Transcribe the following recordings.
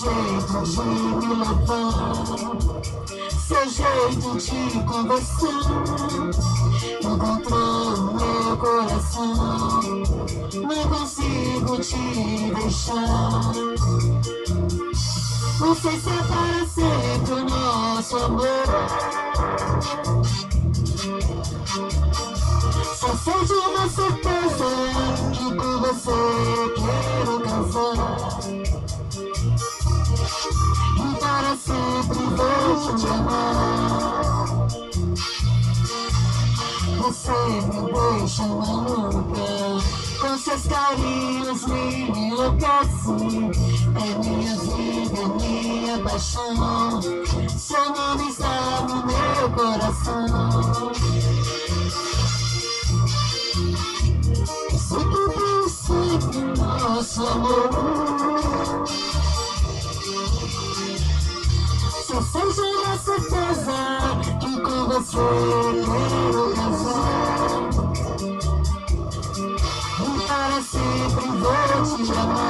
jeito de me levar, seu jeito de conversar. Encontrou meu coração, não consigo te deixar. Não sei se é para sempre o nosso amor. Só sei de uma certeza que com você quero casar. E para sempre vou te amar. Você me deixa maluca Com seus carinhos me enlouquece É minha vida, é minha paixão. Seu nome está no meu coração. Sempre pensei no nosso amor Só seja na certeza que com você quero casar E para sempre vou te amar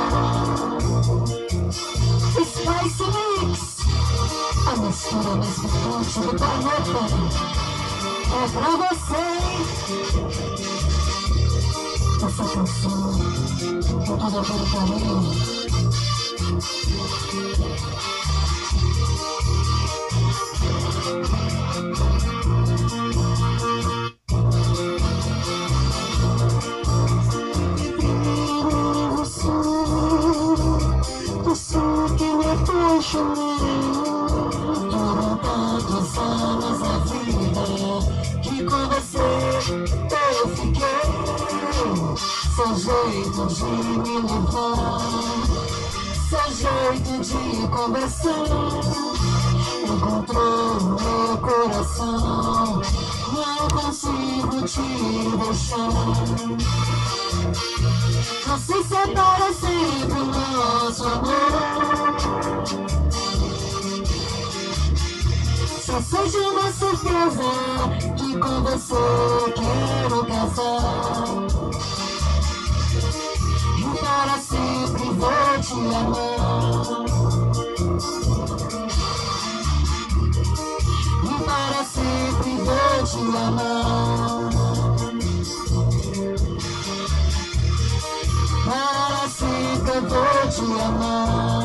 Forte do planeta É pra você essa canção com todo aquele carinho. Você, você que me apaixonei anos a vida Que com você eu fiquei Seu jeito de me levar Seu jeito de conversar Encontrou meu coração Não consigo te deixar sei se é sempre nosso amor De uma certeza que com você quero casar. E para sempre vou te amar. E para sempre vou te amar. Para sempre vou te amar